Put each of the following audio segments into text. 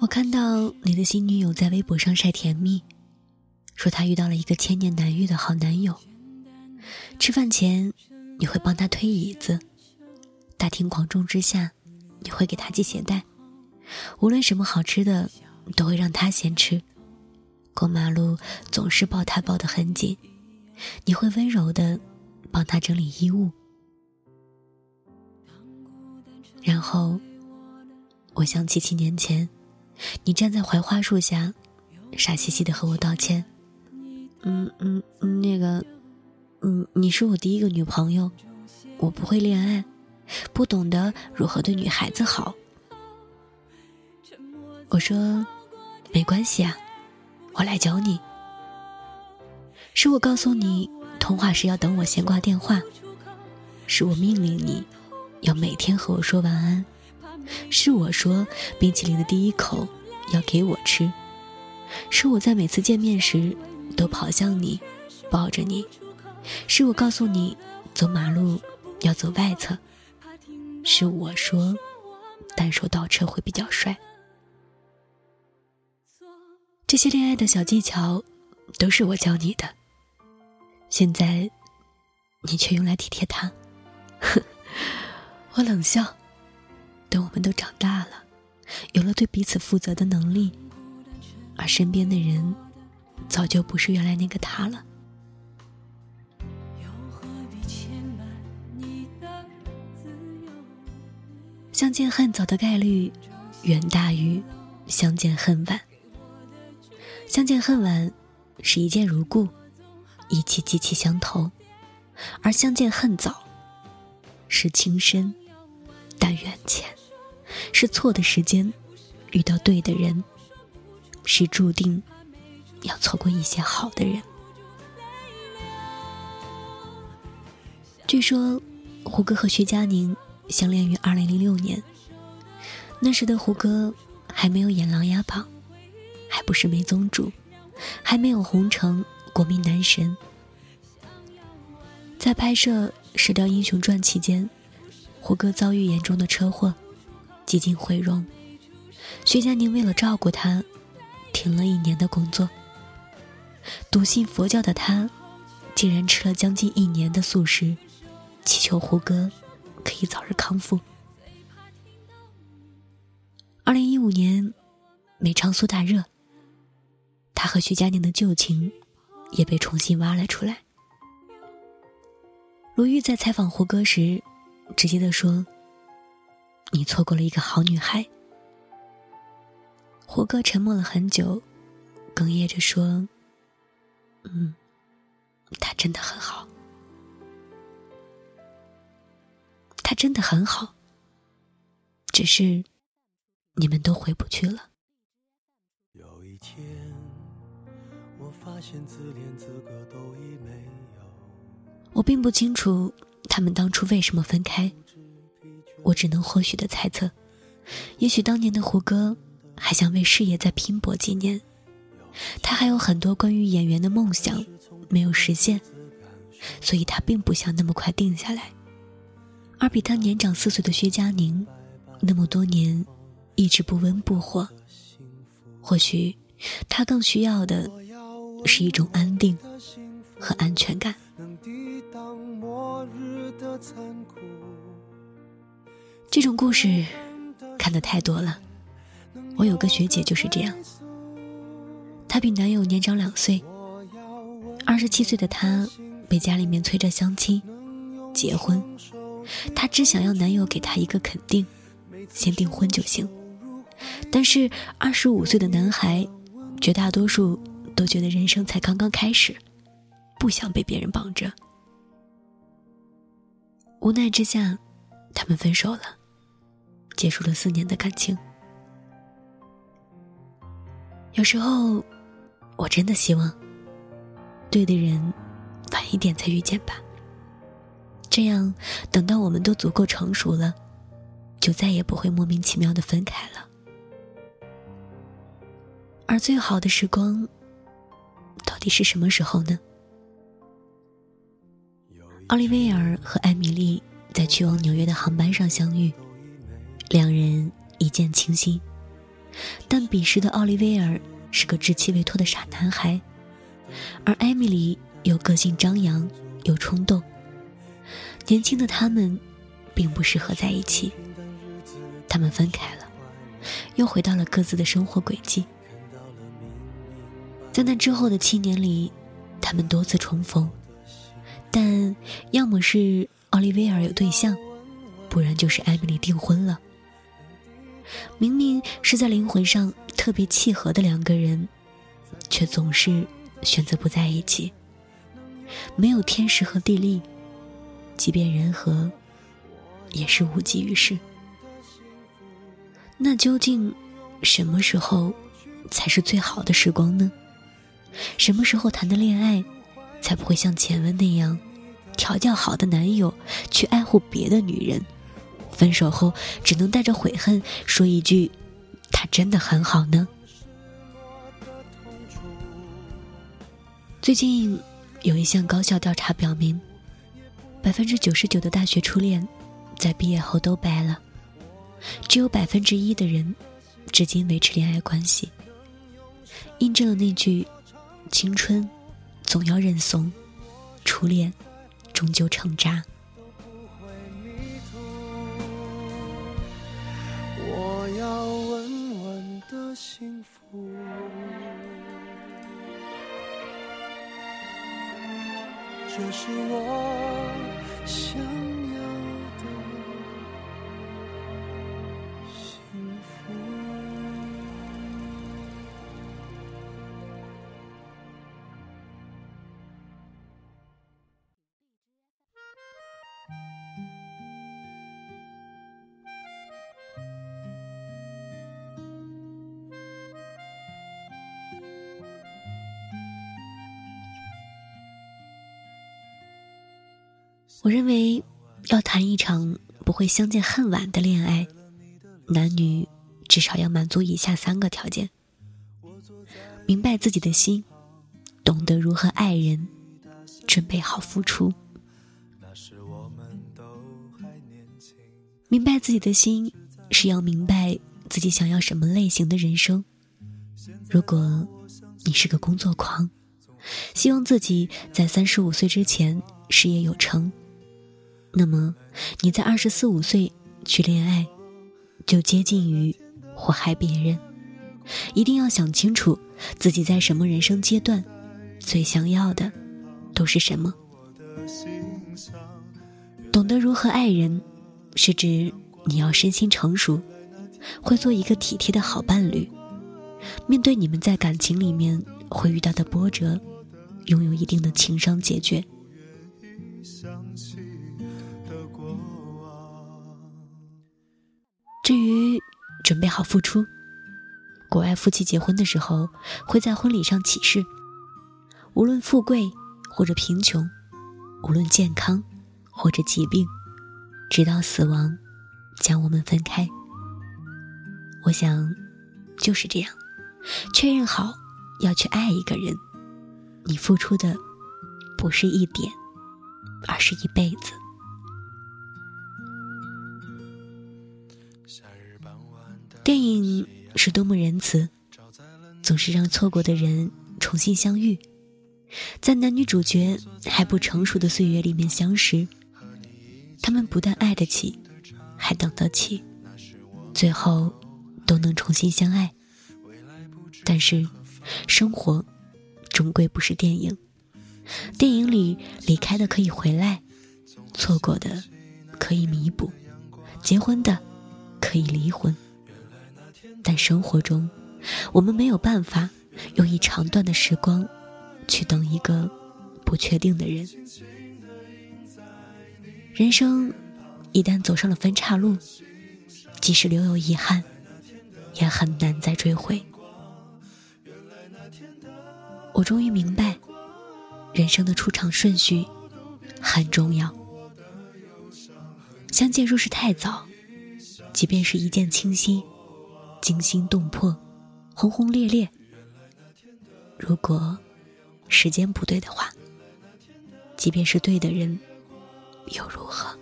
我看到你的新女友在微博上晒甜蜜，说她遇到了一个千年难遇的好男友。吃饭前你会帮他推椅子，大庭广众之下你会给他系鞋带，无论什么好吃的都会让他先吃。过马路总是抱他抱得很紧，你会温柔的帮他整理衣物。然后，我想起七年前。你站在槐花树下，傻兮兮的和我道歉。嗯嗯，那个，嗯，你是我第一个女朋友，我不会恋爱，不懂得如何对女孩子好。我说，没关系啊，我来教你。是我告诉你通话时要等我先挂电话，是我命令你要每天和我说晚安。是我说冰淇淋的第一口要给我吃，是我在每次见面时都跑向你，抱着你，是我告诉你走马路要走外侧，是我说单手倒车会比较帅。这些恋爱的小技巧都是我教你的，现在你却用来体贴他，我冷笑。等我们都长大了，有了对彼此负责的能力，而身边的人早就不是原来那个他了。相见恨早的概率远大于相见恨晚。相见恨晚是一见如故，意气极其相投；而相见恨早是情深缘浅。是错的时间遇到对的人，是注定要错过一些好的人。据说胡歌和徐佳宁相恋于二零零六年，那时的胡歌还没有演《琅琊榜》，还不是梅宗主，还没有红成国民男神。在拍摄《射雕英雄传》期间，胡歌遭遇严重的车祸。几近毁容，徐佳宁为了照顾他，停了一年的工作。笃信佛教的他，竟然吃了将近一年的素食，祈求胡歌可以早日康复。二零一五年，美唱苏打热，他和徐佳宁的旧情也被重新挖了出来。罗玉在采访胡歌时，直接的说。你错过了一个好女孩。胡歌沉默了很久，哽咽着说：“嗯，她真的很好，她真的很好。只是你们都回不去了。”有一天，我发现自怜资格都已没有。我并不清楚他们当初为什么分开。我只能或许的猜测，也许当年的胡歌还想为事业再拼搏几年，他还有很多关于演员的梦想没有实现，所以他并不想那么快定下来。而比他年长四岁的薛佳凝，那么多年一直不温不火，或许他更需要的是一种安定和安全感。这种故事看的太多了。我有个学姐就是这样，她比男友年长两岁。二十七岁的她被家里面催着相亲、结婚，她只想要男友给她一个肯定，先订婚就行。但是二十五岁的男孩，绝大多数都觉得人生才刚刚开始，不想被别人绑着。无奈之下，他们分手了。结束了四年的感情，有时候我真的希望，对的人晚一点再遇见吧。这样，等到我们都足够成熟了，就再也不会莫名其妙的分开了。而最好的时光，到底是什么时候呢？奥利维尔和艾米丽在去往纽约的航班上相遇。两人一见倾心，但彼时的奥利维尔是个稚气未脱的傻男孩，而艾米丽又个性张扬又冲动。年轻的他们，并不适合在一起。他们分开了，又回到了各自的生活轨迹。在那之后的七年里，他们多次重逢，但要么是奥利维尔有对象，不然就是艾米丽订婚了。明明是在灵魂上特别契合的两个人，却总是选择不在一起。没有天时和地利，即便人和，也是无济于事。那究竟什么时候才是最好的时光呢？什么时候谈的恋爱，才不会像前文那样，调教好的男友去爱护别的女人？分手后只能带着悔恨说一句：“他真的很好呢。”最近有一项高校调查表明，百分之九十九的大学初恋在毕业后都掰了，只有百分之一的人至今维持恋爱关系，印证了那句：“青春总要认怂，初恋终究成渣都不会迷途我要稳稳的幸福这是我想我认为，要谈一场不会相见恨晚的恋爱，男女至少要满足以下三个条件：明白自己的心，懂得如何爱人，准备好付出。明白自己的心，是要明白自己想要什么类型的人生。如果你是个工作狂，希望自己在三十五岁之前事业有成。那么，你在二十四五岁去恋爱，就接近于祸害别人。一定要想清楚自己在什么人生阶段，最想要的都是什么。懂得如何爱人，是指你要身心成熟，会做一个体贴的好伴侣。面对你们在感情里面会遇到的波折，拥有一定的情商解决。准备好付出，国外夫妻结婚的时候会在婚礼上起誓：无论富贵或者贫穷，无论健康或者疾病，直到死亡将我们分开。我想就是这样，确认好要去爱一个人，你付出的不是一点，而是一辈子。电影是多么仁慈，总是让错过的人重新相遇，在男女主角还不成熟的岁月里面相识，他们不但爱得起，还等得起，最后都能重新相爱。但是，生活终归不是电影，电影里离开的可以回来，错过的可以弥补，结婚的可以离婚。但生活中，我们没有办法用一长段的时光去等一个不确定的人。人生一旦走上了分岔路，即使留有遗憾，也很难再追回。我终于明白，人生的出场顺序很重要。相见若是太早，即便是一见倾心。惊心动魄、轰轰烈烈。如果时间不对的话，即便是对的人，又如何？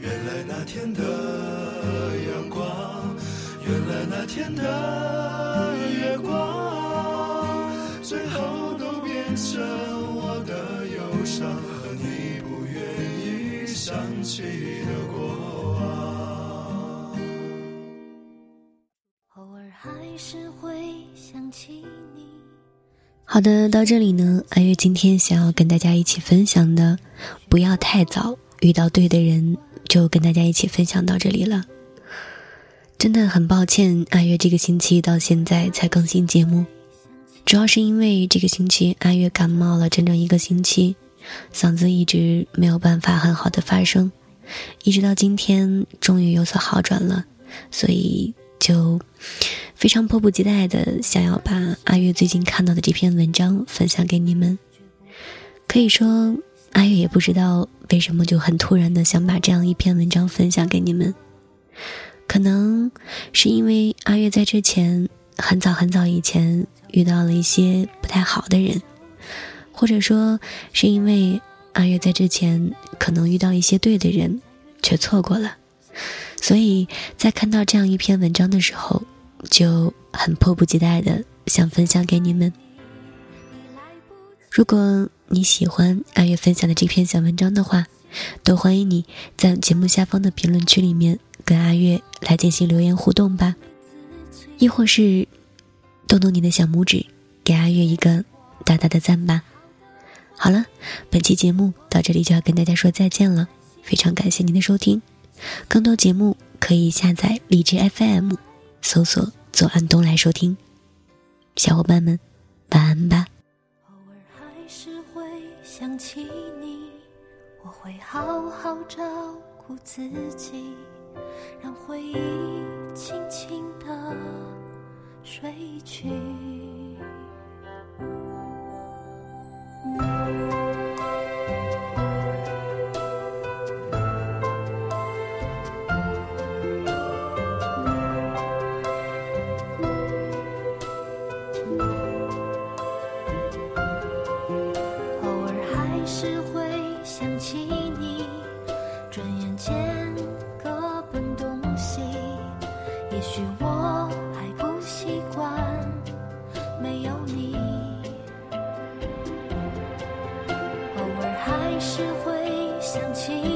原来那天的阳光，原来那天的。起的过往。偶尔还是会想起你。好的，到这里呢，阿月今天想要跟大家一起分享的，不要太早遇到对的人，就跟大家一起分享到这里了。真的很抱歉，阿月这个星期到现在才更新节目，主要是因为这个星期阿月感冒了整整一个星期，嗓子一直没有办法很好的发声，一直到今天终于有所好转了，所以就非常迫不及待的想要把阿月最近看到的这篇文章分享给你们。可以说，阿月也不知道为什么就很突然的想把这样一篇文章分享给你们。可能是因为阿月在之前很早很早以前遇到了一些不太好的人，或者说是因为阿月在之前可能遇到一些对的人，却错过了，所以在看到这样一篇文章的时候，就很迫不及待的想分享给你们。如果你喜欢阿月分享的这篇小文章的话，都欢迎你在节目下方的评论区里面。跟阿月来进行留言互动吧，亦或是动动你的小拇指，给阿月一个大大的赞吧。好了，本期节目到这里就要跟大家说再见了，非常感谢您的收听。更多节目可以下载荔枝 FM，搜索“左岸东”来收听。小伙伴们，晚安吧。偶尔还是会想起你，我会好好照顾自己。让回忆轻轻地睡去。想起